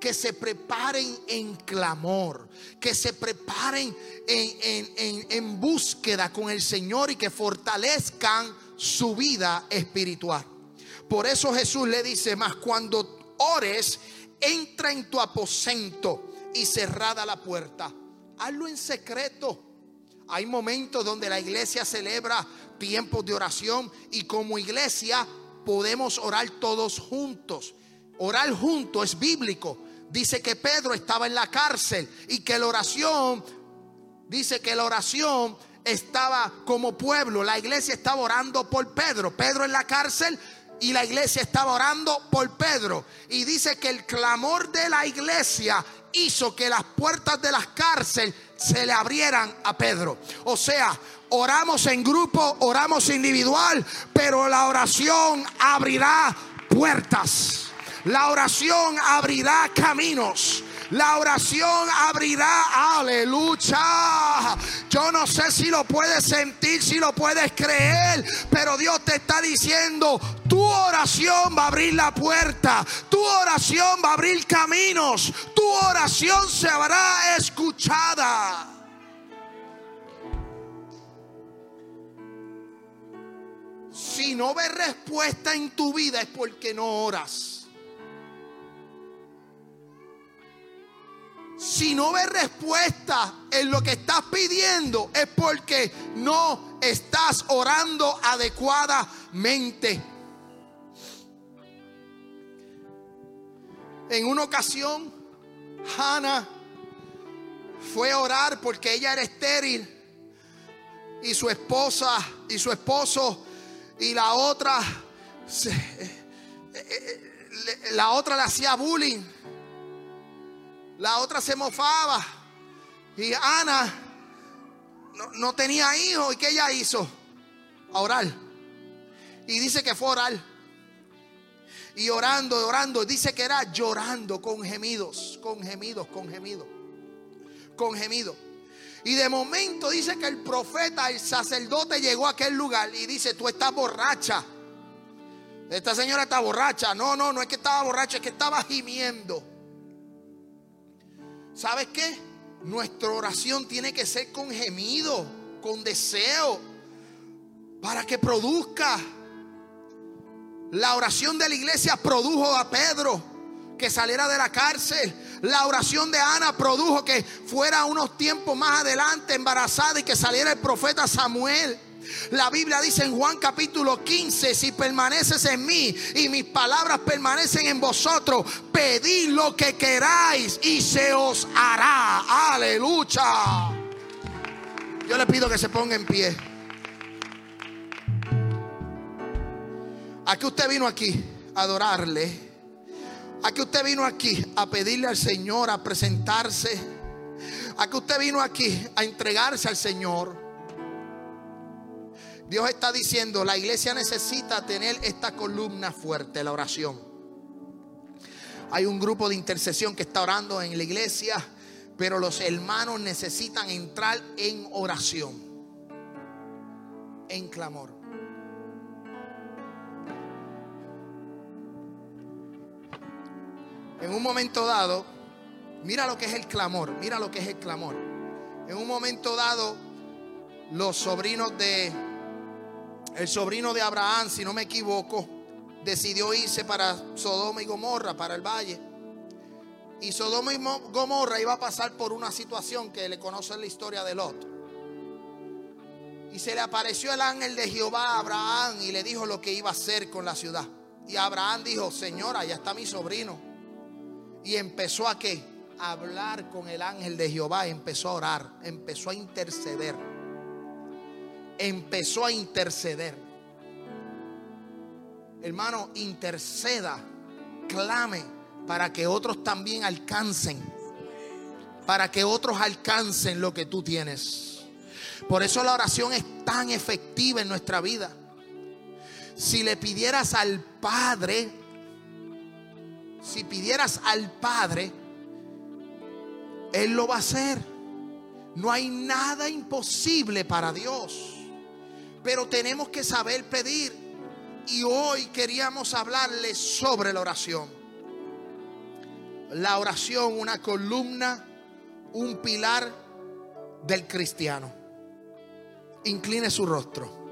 S1: que se preparen en clamor, que se preparen en, en, búsqueda con el Señor y que fortalezcan su vida espiritual. Por eso Jesús le dice, más cuando ores, entra en tu aposento y cerrada la puerta. Hazlo en secreto. Hay momentos donde la iglesia celebra tiempos de oración y como iglesia podemos orar todos juntos. Orar juntos es bíblico dice que Pedro estaba en la cárcel y que la oración, dice que la oración estaba como pueblo, la iglesia estaba orando por Pedro, Pedro en la cárcel y la iglesia estaba orando por Pedro. Y dice que el clamor de la iglesia hizo que las puertas de las cárceles se le abrieran a Pedro. O sea, oramos en grupo, oramos individual, pero la oración abrirá puertas. La oración abrirá caminos. La oración abrirá, aleluya. Yo no sé si lo puedes sentir, si lo puedes creer, pero Dios te está diciendo, tu oración va a abrir la puerta, tu oración va a abrir caminos, tu oración se habrá escuchada. Si no ves respuesta en tu vida es porque no oras. Si no ves respuesta en lo que estás pidiendo es porque no estás orando adecuadamente. En una ocasión, Hannah fue a orar porque ella era estéril y su esposa y su esposo y la otra eh, eh, eh, la otra le hacía bullying la otra se mofaba. Y Ana no, tenía hijos. ¿Y qué ella hizo? A orar. Y dice que fue a orar. Y orando, orando. Dice que era llorando con gemidos, con gemidos, con gemidos. Con gemidos. Y de momento dice que el profeta, el sacerdote llegó a aquel lugar y dice, tú estás borracha. Esta señora está borracha. No, no, no es que estaba borracha, es que estaba gimiendo. ¿Sabes qué? Nuestra oración tiene que ser con gemido, con deseo, para que produzca. La oración de la iglesia produjo a Pedro que saliera de la cárcel. La oración de Ana produjo que fuera unos tiempos más adelante embarazada y que saliera el profeta Samuel. La Biblia dice en Juan capítulo 15, si permaneces en mí y mis palabras permanecen en vosotros, pedid lo que queráis y se os hará. Aleluya. Yo le pido que se ponga en pie. ¿A qué usted vino aquí? A adorarle. ¿A qué usted vino aquí? A pedirle al Señor, a presentarse. ¿A qué usted vino aquí? A entregarse al Señor. Dios está diciendo, la iglesia necesita tener esta columna fuerte, la oración. Hay un grupo de intercesión que está orando en la iglesia, pero los hermanos necesitan entrar en oración, en clamor. En un momento dado, mira lo que es el clamor, mira lo que es el clamor. En un momento dado, los sobrinos de el sobrino de Abraham, si no me equivoco, decidió irse para Sodoma y Gomorra, para el valle. Y Sodoma y Gomorra iba a pasar por una situación que le conoce la historia de Lot. Y se le apareció el ángel de Jehová a Abraham y le dijo lo que iba a hacer con la ciudad. Y Abraham dijo, señora, ya está mi sobrino. Y empezó a qué? A hablar con el ángel de Jehová, empezó a orar, empezó a interceder empezó a interceder. Hermano, interceda, clame para que otros también alcancen, para que otros alcancen lo que tú tienes. Por eso la oración es tan efectiva en nuestra vida. Si le pidieras al Padre, si pidieras al Padre, Él lo va a hacer.
S2: No hay nada imposible para Dios. Pero tenemos que saber pedir. Y hoy queríamos hablarles sobre la oración. La oración, una columna, un pilar del cristiano. Incline su rostro.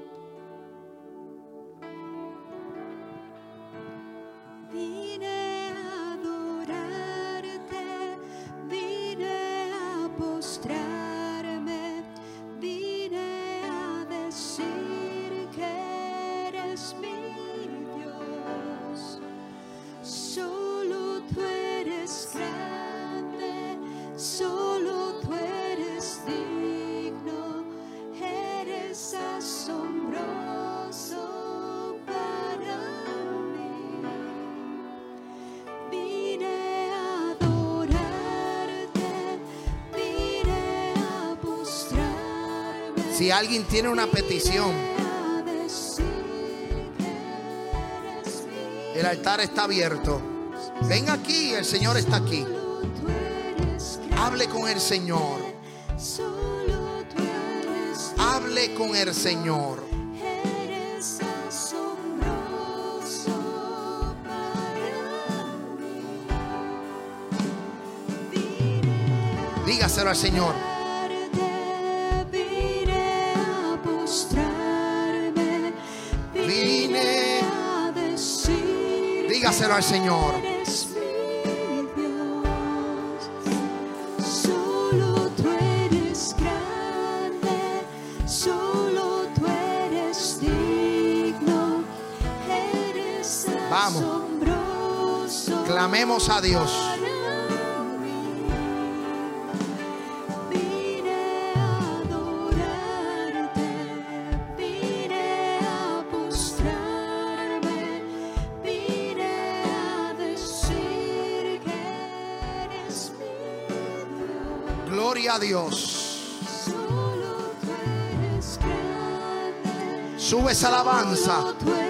S2: Alguien tiene una petición, el altar está abierto. Ven aquí, el Señor está aquí. Hable con el Señor. Hable con el Señor. Dígaselo al Señor. Dígaselo al Señor.
S1: Solo tú eres grande, solo tú eres digno, eres
S2: Vamos. Clamemos a Dios. Esa alabanza.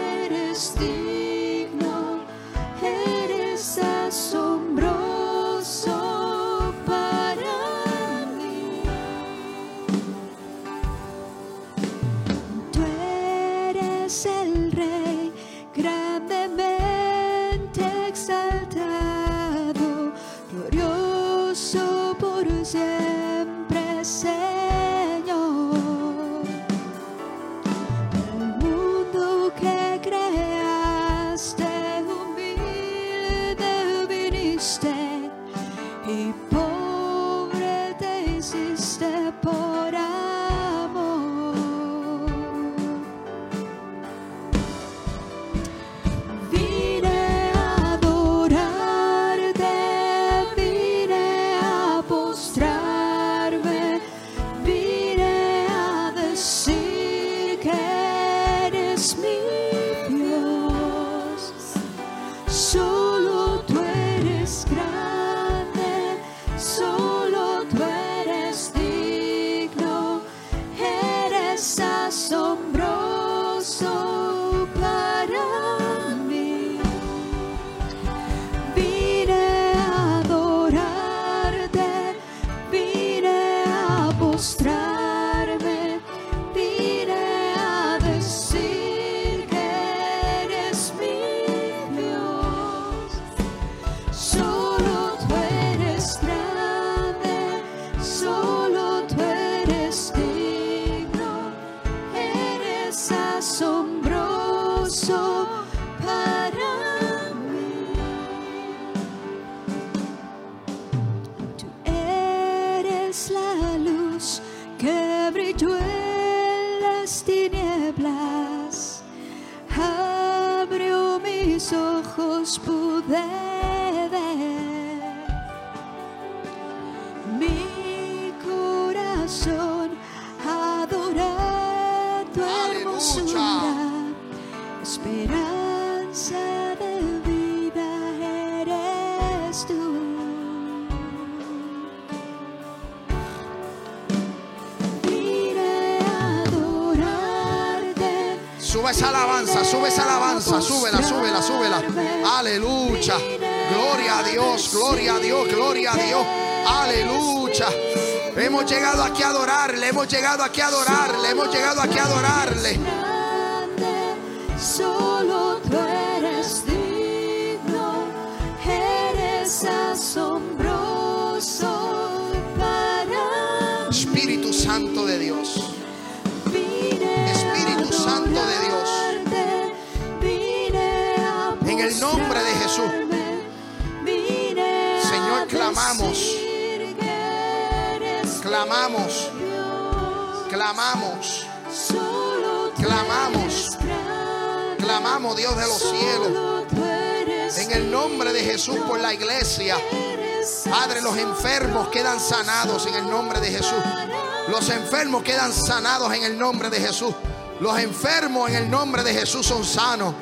S2: Alabanza, súbela, súbela, súbela. Aleluya. Gloria a Dios, gloria a Dios, gloria a Dios. Aleluya.
S1: Hemos llegado aquí a adorarle, hemos llegado aquí a adorarle, hemos llegado aquí a adorarle. Nombre de Jesús. Señor, clamamos. Clamamos, clamamos, Clamamos. clamamos Dios de los cielos. En el nombre de Jesús por la iglesia. Padre, los enfermos quedan sanados en el nombre de Jesús. Los enfermos quedan sanados en el nombre de Jesús. Los enfermos en el nombre de Jesús son sanos.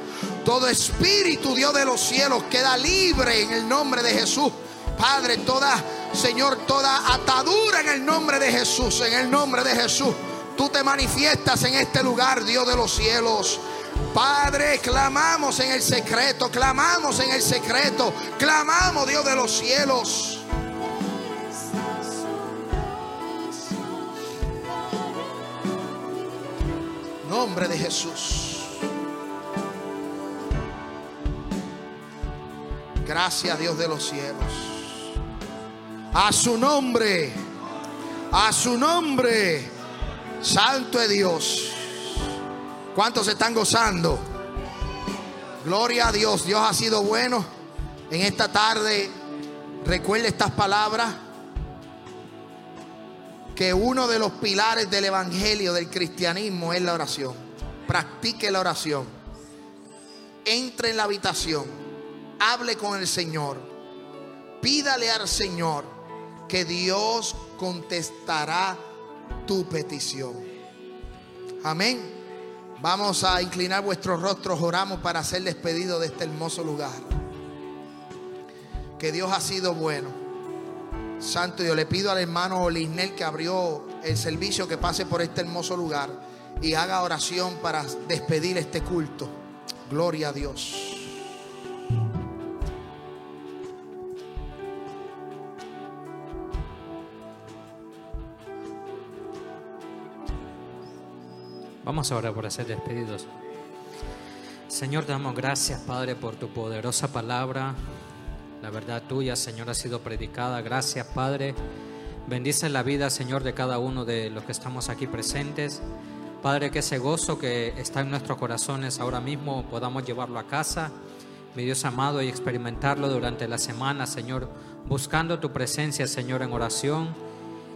S1: Todo espíritu, Dios de los cielos, queda libre en el nombre de Jesús. Padre, toda, Señor, toda atadura en el nombre de Jesús, en el nombre de Jesús. Tú te manifiestas en este lugar, Dios de los cielos. Padre, clamamos en el secreto, clamamos en el secreto, clamamos, Dios de los cielos. Nombre de Jesús. Gracias Dios de los cielos. A su nombre. A su nombre. Santo es Dios. ¿Cuántos están gozando? Gloria a Dios. Dios ha sido bueno. En esta tarde, recuerde estas palabras. Que uno de los pilares del evangelio, del cristianismo, es la oración. Practique la oración. Entre en la habitación. Hable con el Señor. Pídale al Señor que Dios contestará tu petición. Amén. Vamos a inclinar vuestros rostros, oramos para ser despedido de este hermoso lugar. Que Dios ha sido bueno. Santo, yo le pido al hermano Lisnel que abrió el servicio que pase por este hermoso lugar y haga oración para despedir este culto. Gloria a Dios.
S3: Vamos ahora por ser despedidos. Señor, damos gracias, Padre, por tu poderosa palabra. La verdad tuya, Señor, ha sido predicada. Gracias, Padre. Bendice la vida, Señor, de cada uno de los que estamos aquí presentes. Padre, que ese gozo que está en nuestros corazones ahora mismo podamos llevarlo a casa, mi Dios amado, y experimentarlo durante la semana, Señor, buscando tu presencia, Señor, en oración,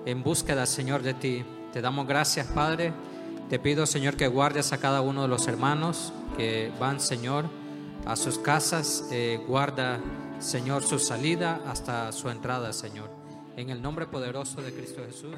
S3: en búsqueda, Señor, de ti. Te damos gracias, Padre. Te pido, Señor, que guardes a cada uno de los hermanos que van, Señor, a sus casas. Eh, guarda, Señor, su salida hasta su entrada, Señor. En el nombre poderoso de Cristo Jesús.